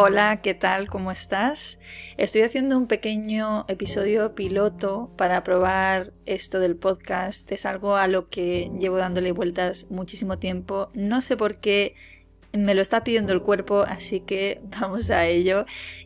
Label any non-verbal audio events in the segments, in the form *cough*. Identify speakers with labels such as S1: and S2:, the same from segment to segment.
S1: Hola, ¿qué tal? ¿Cómo estás? Estoy haciendo un pequeño episodio piloto para probar esto del podcast. Es algo a lo que llevo dándole vueltas muchísimo tiempo. No sé por qué me lo está pidiendo el cuerpo, así que *laughs* vamos a ello.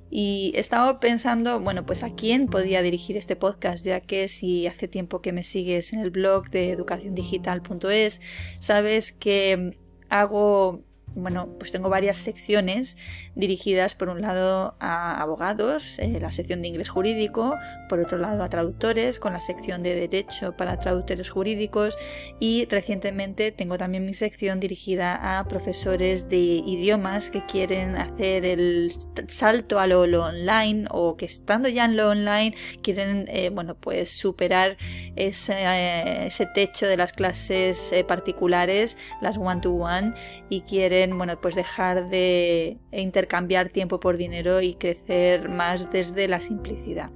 S1: Y estaba pensando, bueno, pues a quién podía dirigir este podcast, ya que si hace tiempo que me sigues en el blog de educaciondigital.es, sabes que hago bueno, pues tengo varias secciones dirigidas por un lado a abogados, eh, la sección de inglés jurídico, por otro lado a traductores, con la sección de derecho para traductores jurídicos y recientemente tengo también mi sección dirigida a profesores de idiomas que quieren hacer el salto a lo, online o que estando ya en lo online quieren, eh, bueno, pues superar ese, eh, ese, techo de las clases particulares, las one-to-one, -one, y quieren bueno, pues dejar de intercambiar tiempo por dinero y crecer más desde la simplicidad.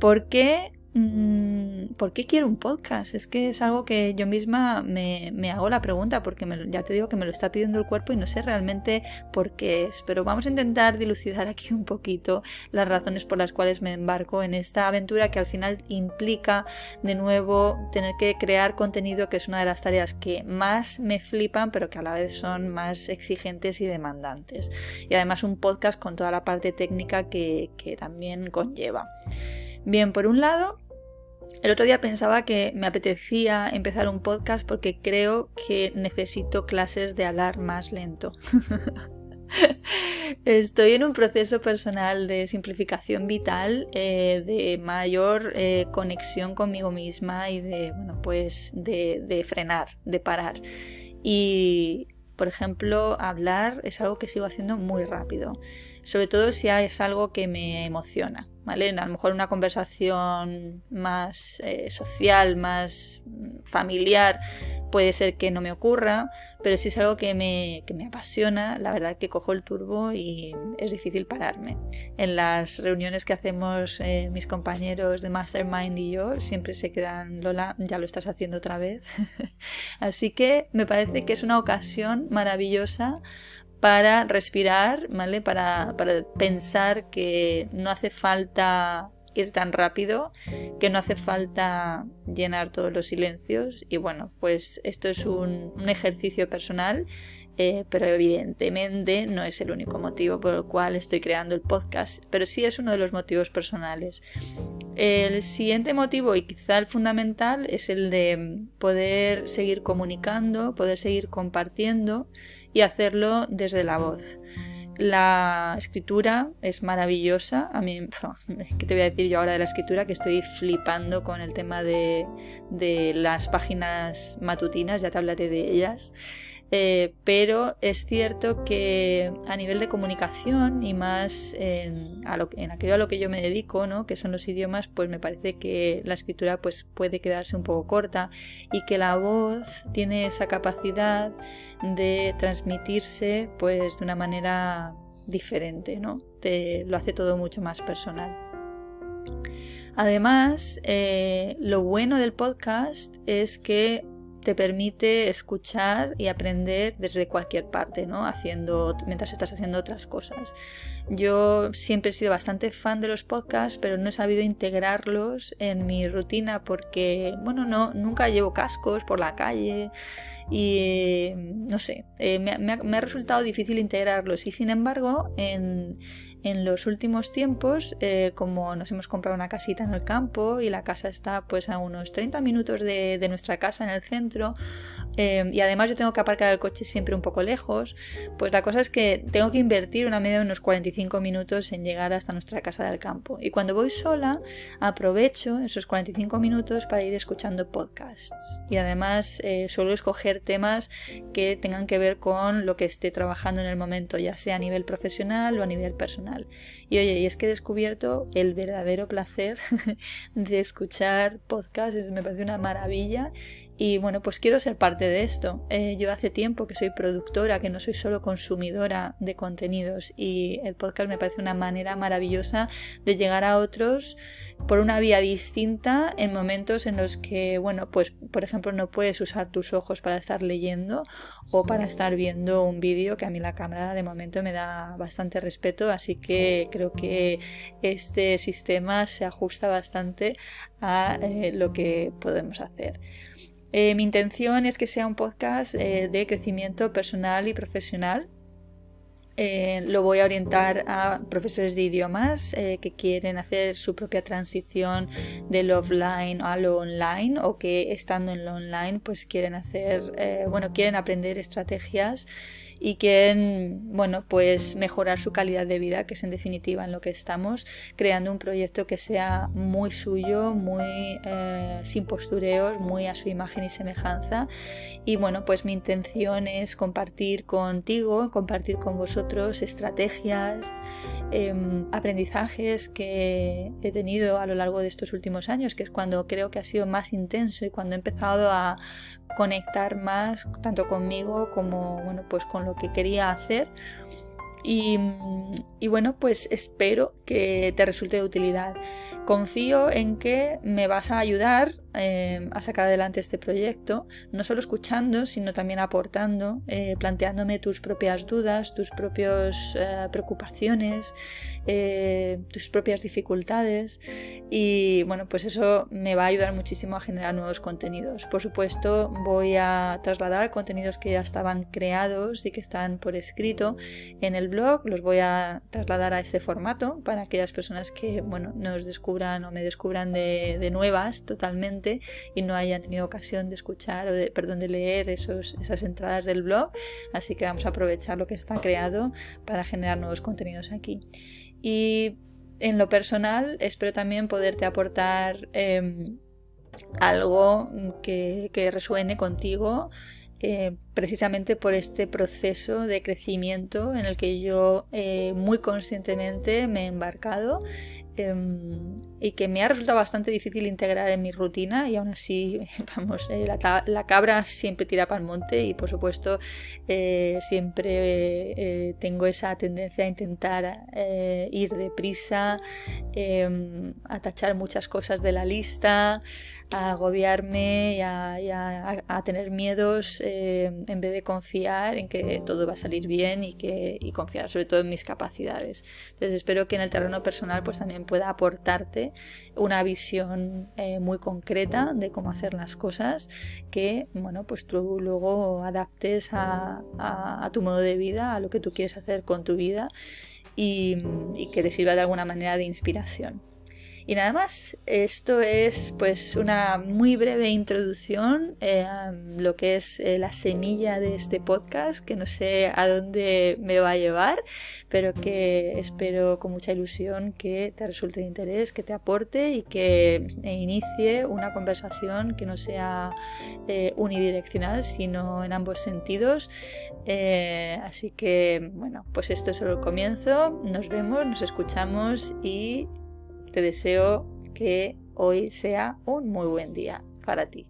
S1: ¿Por qué Mm, ¿por qué quiero un podcast? Es que es algo que yo misma me, hago la pregunta porque ya te digo que me lo está pidiendo el cuerpo y no sé realmente por qué es. Pero vamos a intentar dilucidar aquí un poquito las razones por las cuales me embarco en esta aventura que al final implica de nuevo tener que crear contenido que es una de las tareas que más me flipan pero que a la vez son más exigentes y demandantes. Y además un podcast con toda la parte técnica que también conlleva. Bien, por un lado, el otro día pensaba que me apetecía empezar un podcast porque creo que necesito clases de hablar más lento. *laughs* Estoy en un proceso personal de simplificación vital, eh, de mayor eh, conexión conmigo misma y de, bueno, pues de, de frenar, de parar. Y, por ejemplo, hablar es algo que sigo haciendo muy rápido, sobre todo si es algo que me emociona. A lo mejor una conversación más eh, social, más familiar, puede ser que no me ocurra, pero si es algo que me, me apasiona, la verdad que cojo el turbo y es difícil pararme. En las reuniones que hacemos eh, mis compañeros de Mastermind y yo, siempre se quedan, Lola, ya lo estás haciendo otra vez. *laughs* Así que me parece que es una ocasión maravillosa para respirar, ¿vale? Para, pensar que no hace falta ir tan rápido, que no hace falta llenar todos los silencios. Y bueno, pues esto es un, ejercicio personal, eh, pero evidentemente no es el único motivo por el cual estoy creando el podcast, pero sí es uno de los motivos personales. El siguiente motivo y quizá el fundamental es el de poder seguir comunicando, poder seguir compartiendo y hacerlo desde la voz. La escritura es maravillosa. A mí, *laughs* ¿qué te voy a decir yo ahora de la escritura? Que estoy flipando con el tema de, de las páginas matutinas, ya te hablaré de ellas. Eh, pero es cierto que a nivel de comunicación y más en, aquello a lo que yo me dedico, ¿no? que son los idiomas, pues me parece que la escritura pues, puede quedarse un poco corta y que la voz tiene esa capacidad de transmitirse pues, de una manera diferente, ¿no? lo hace todo mucho más personal. Además, eh, lo bueno del podcast es que te permite escuchar y aprender desde cualquier parte, ¿no? Haciendo, mientras estás haciendo otras cosas. Yo siempre he sido bastante fan de los podcasts, pero no he sabido integrarlos en mi rutina porque, bueno, no, nunca llevo cascos por la calle y no sé, eh, me ha resultado difícil integrarlos y sin embargo en en los últimos tiempos, eh, como nos hemos comprado una casita en el campo y la casa está pues a unos 30 minutos de, nuestra casa en el centro eh, y además yo tengo que aparcar el coche siempre un poco lejos, pues la cosa es que tengo que invertir una media de unos 45 minutos en llegar hasta nuestra casa del campo. Y cuando voy sola, aprovecho esos 45 minutos para ir escuchando podcasts. Y además eh, suelo escoger temas que tengan que ver con lo que esté trabajando en el momento, ya sea a nivel profesional o a nivel personal. Y oye, y es que he descubierto el verdadero placer *laughs* de escuchar podcasts, me parece una maravilla Y bueno, pues quiero ser parte de esto. Eh, yo hace tiempo que soy productora, que no soy solo consumidora de contenidos y el podcast me parece una manera maravillosa de llegar a otros por una vía distinta en momentos en los que, bueno, pues por ejemplo no puedes usar tus ojos para estar leyendo o para estar viendo un vídeo que a mí la cámara de momento me da bastante respeto, así que creo que este sistema se ajusta bastante a eh, lo que podemos hacer. Eh, mi intención es que sea un podcast eh, de crecimiento personal y profesional. Eh, lo voy a orientar a profesores de idiomas que quieren hacer su propia transición del offline a lo online o que estando en lo online pues quieren hacer, bueno, quieren aprender estrategias y quieren, bueno, pues mejorar su calidad de vida, que es en definitiva en lo que estamos, creando un proyecto que sea muy suyo, muy eh, sin postureos, muy a su imagen y semejanza. Y bueno, pues mi intención es compartir contigo, compartir con vosotros estrategias, em, aprendizajes que he tenido a lo largo de estos últimos años, que es cuando creo que ha sido más intenso y cuando he empezado a conectar más tanto conmigo como bueno pues con lo que quería hacer y, bueno, pues espero que te resulte de utilidad. Confío en que me vas a ayudar eh, a sacar adelante este proyecto, no solo escuchando, sino también aportando, eh, planteándome tus propias dudas, tus propias eh, preocupaciones, tus propias dificultades y bueno, pues eso me va a ayudar muchísimo a generar nuevos contenidos. Por supuesto, voy a trasladar contenidos que ya estaban creados y que están por escrito en el blog, los voy a trasladar a este formato para aquellas personas que bueno, nos descubran o me descubran de, de nuevas totalmente y no hayan tenido ocasión de escuchar o de, perdón, de leer esos, esas entradas del blog. Así que vamos a aprovechar lo que está creado para generar nuevos contenidos aquí. Y en lo personal, espero también poderte aportar em, algo que, resuene contigo. Eh, precisamente por este proceso de crecimiento en el que yo eh, muy conscientemente me he embarcado Em, y que me ha resultado bastante difícil integrar en mi rutina y aún así, *laughs* vamos, eh, la, cabra siempre tira para el monte y por supuesto siempre tengo esa tendencia a intentar ir deprisa, em, a tachar muchas cosas de la lista, a agobiarme y a, tener miedos en vez de confiar en que todo va a salir bien y, que, y confiar sobre todo en mis capacidades. Entonces espero que en el terreno personal pues también pueda aportarte una visión eh, muy concreta de cómo hacer las cosas que, bueno, pues tú luego adaptes a, tu modo de vida, a lo que tú quieres hacer con tu vida y que te sirva de alguna manera de inspiración. Y nada más, esto es pues una muy breve introducción eh, a lo que es eh, la semilla de este podcast, que no sé a dónde me va a llevar, pero que espero con mucha ilusión que te resulte de interés, que te aporte y que inicie una conversación que no sea eh, unidireccional, sino en ambos sentidos. así que bueno, pues esto es solo el comienzo. Nos vemos, nos escuchamos y te deseo que hoy sea un muy buen día para ti.